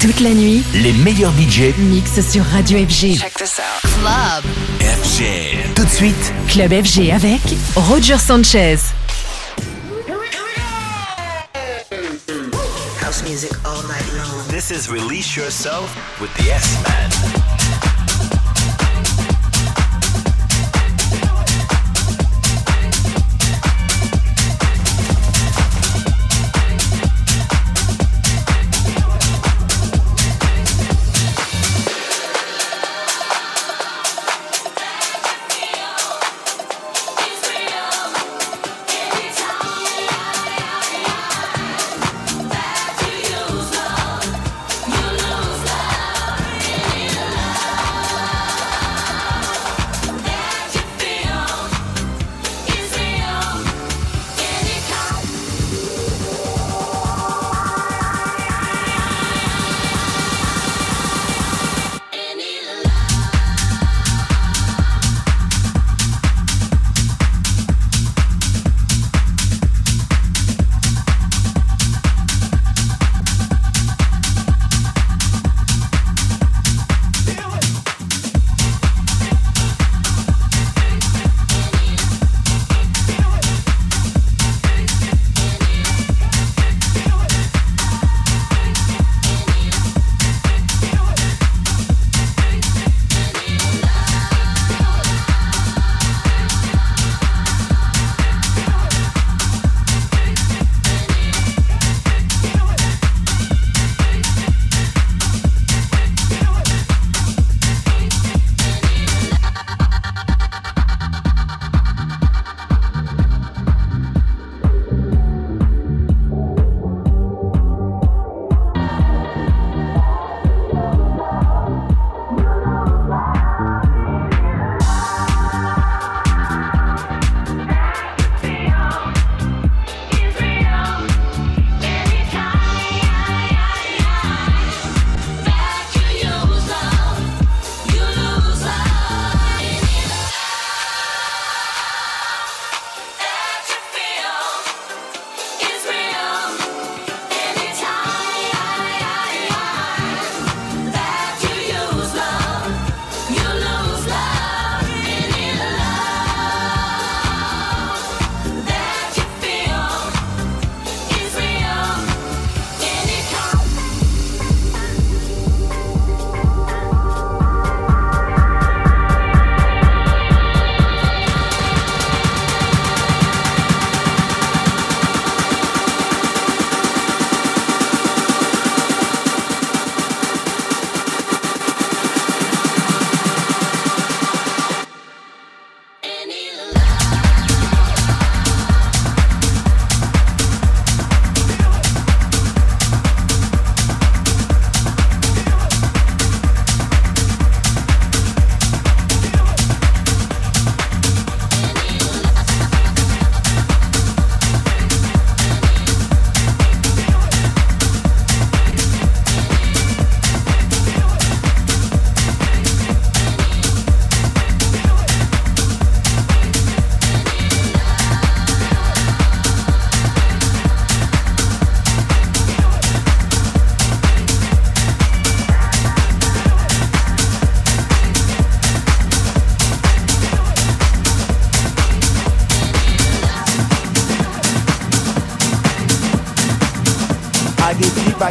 Toute la nuit, les meilleurs budgets mixent sur Radio FG. Check this out. Club. FG. Tout de suite, Club FG avec Roger Sanchez. House music all night long. this is Release Yourself with the S-Man.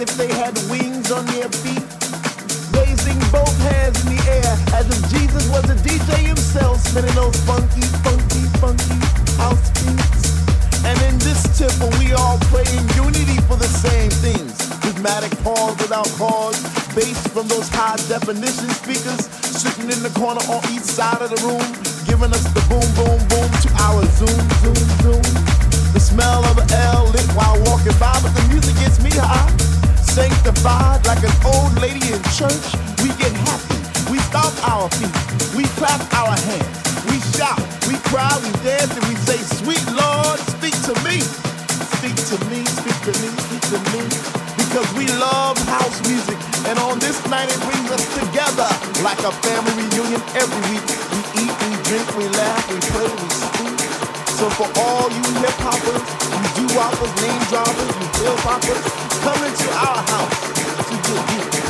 If they had wings on their feet. Raising both hands in the air as if Jesus was a DJ himself, spinning those funky, funky, funky house beats. And in this temple, we all pray in unity for the same things. Rhythmic pause without cause, bass from those high definition speakers sitting in the corner on each side of the room, giving us the boom, boom, boom to our zoom, zoom, Sanctified like an old lady in church, we get happy. We stomp our feet, we clap our hands, we shout, we cry, we dance, and we say, Sweet Lord, speak to me. Speak to me, speak to me, speak to me. Because we love house music, and on this night it brings us together like a family reunion every week. We eat, we drink, we laugh, we play, we speak. So for all you hip hoppers, you do hoppers, name droppers, you pill poppers, come into our house to get deep,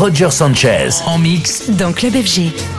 Roger Sanchez en mix dans Club FG.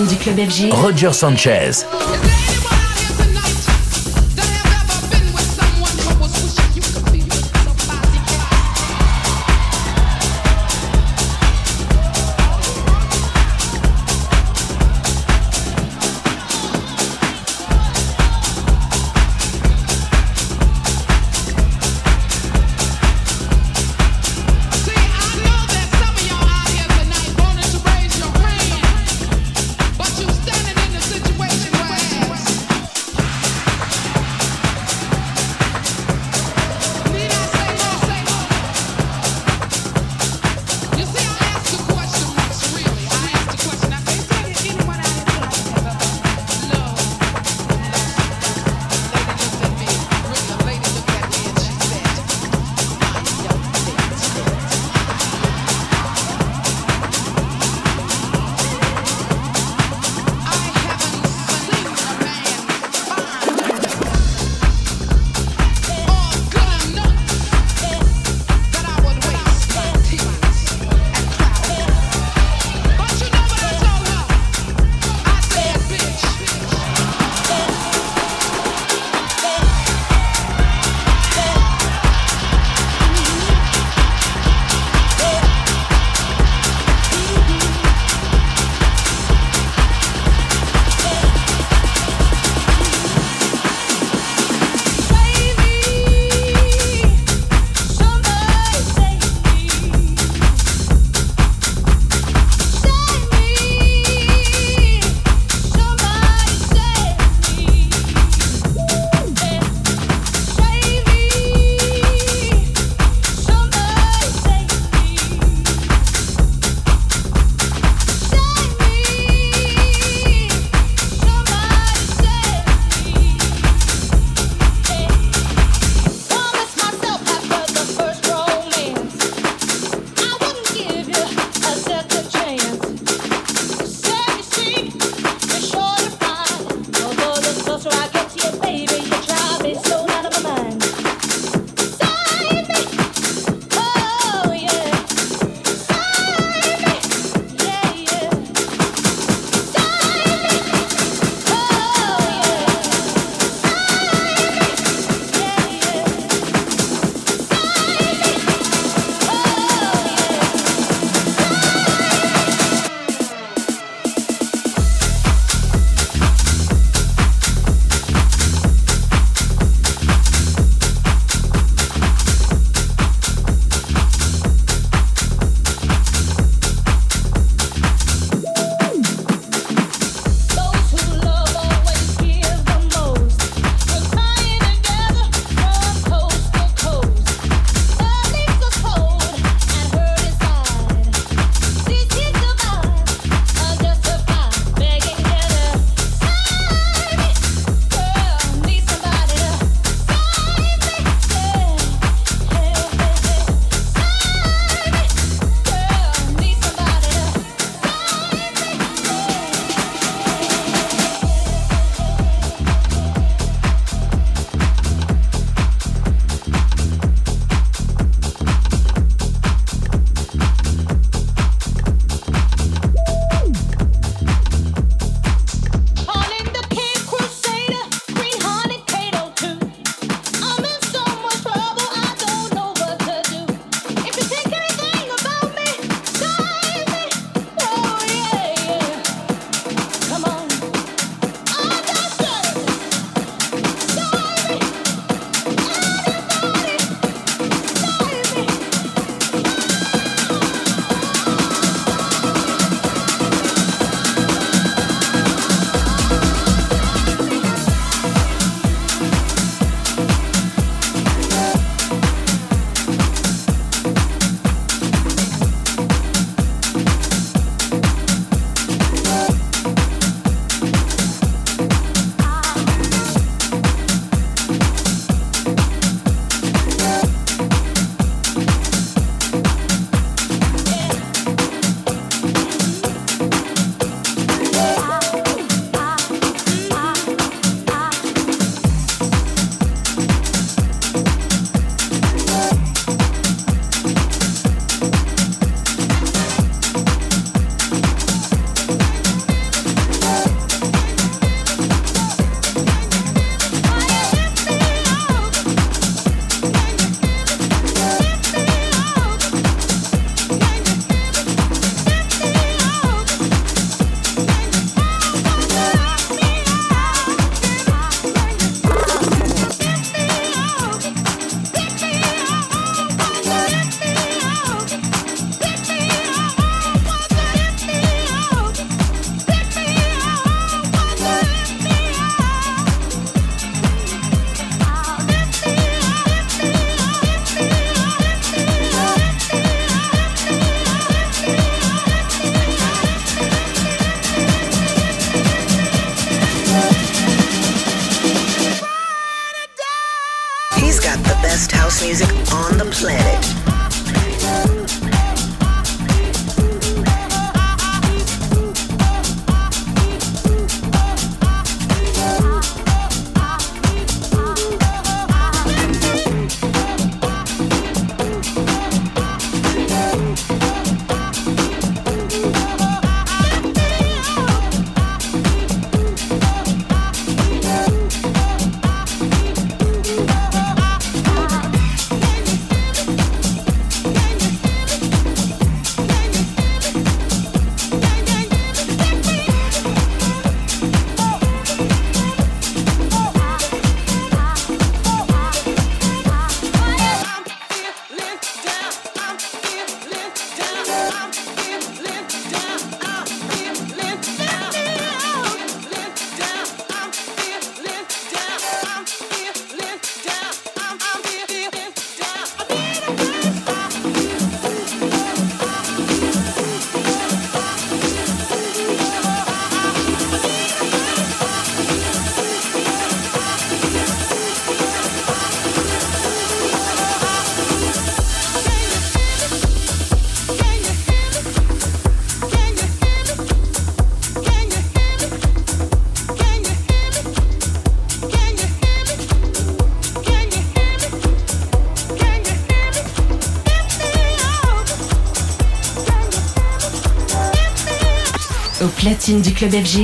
Du club FG. Roger Sanchez.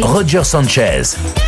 Roger Sanchez.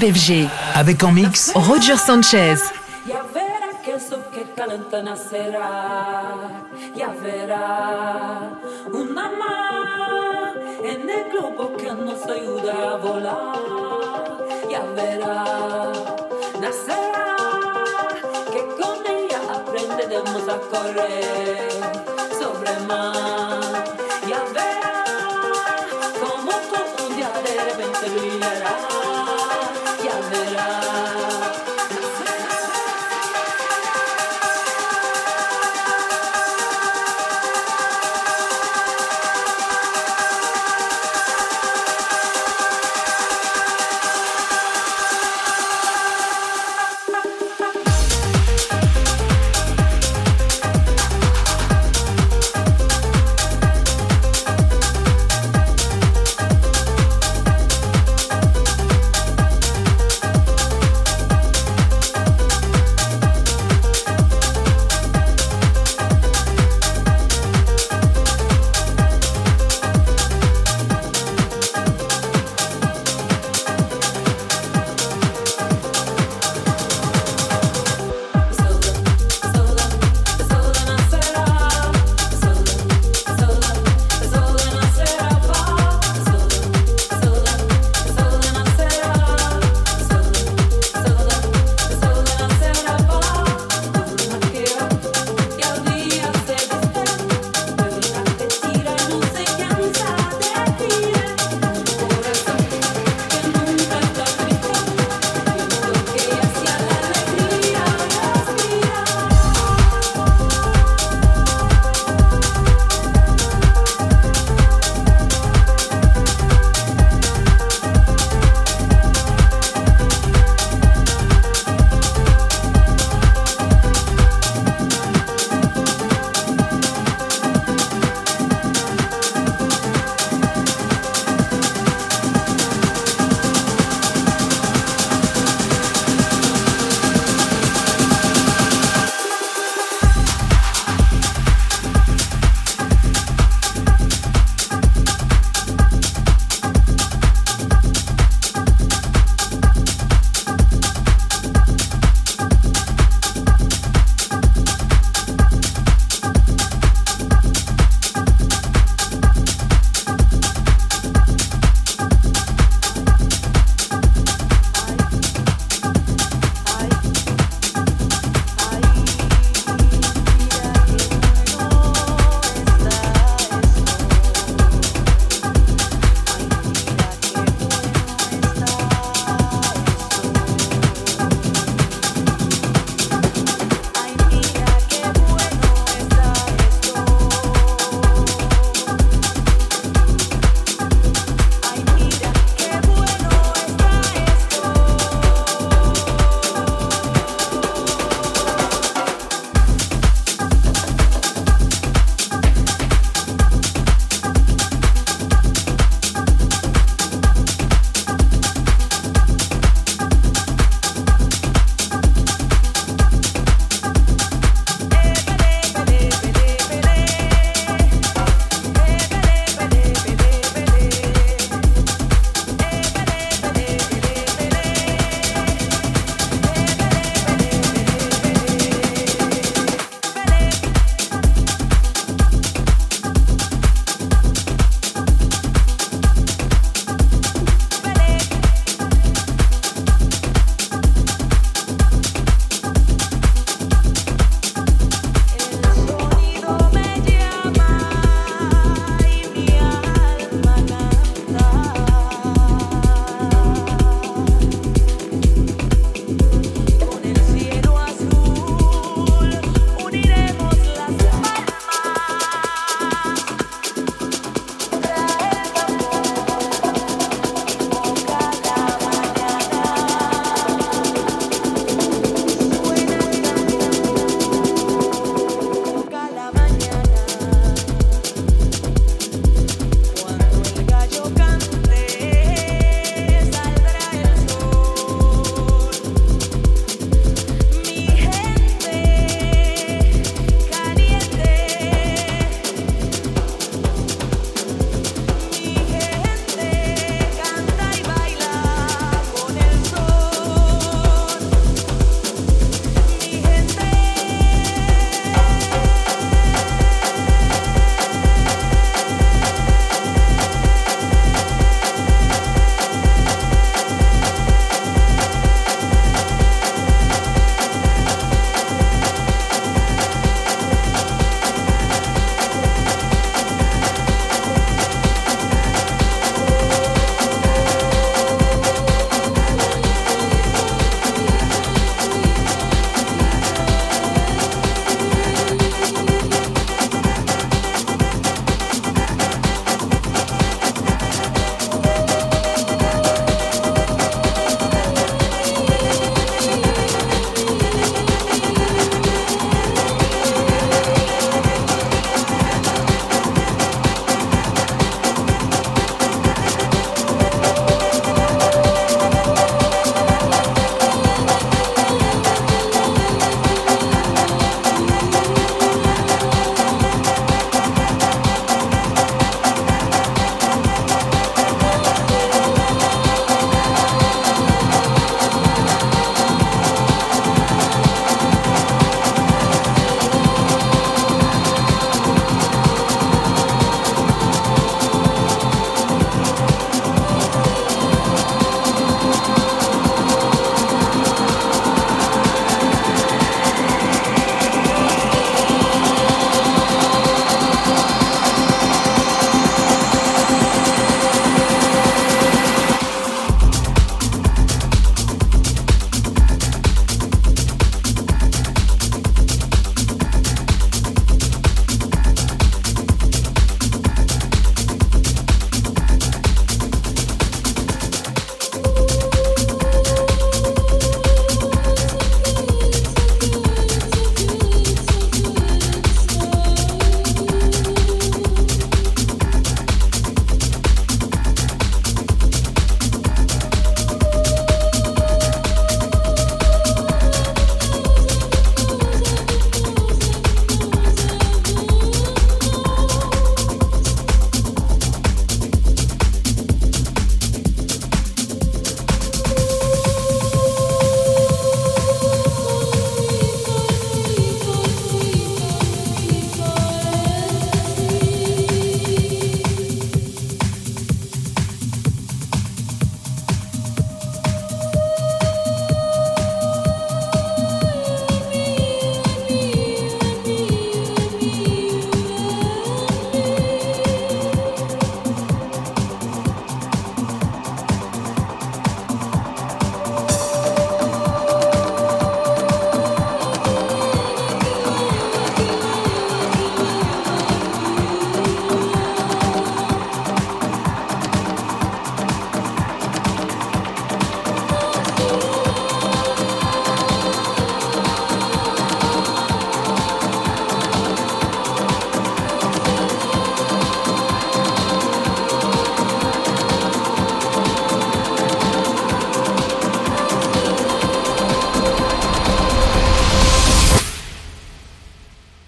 FG. Avec en mix Roger Sanchez. Ya verá que eso que calenta nacerá. Ya verá una más en el globo que nos ayuda a volar. Ya verá, nacerá que con ella aprenderemos a correr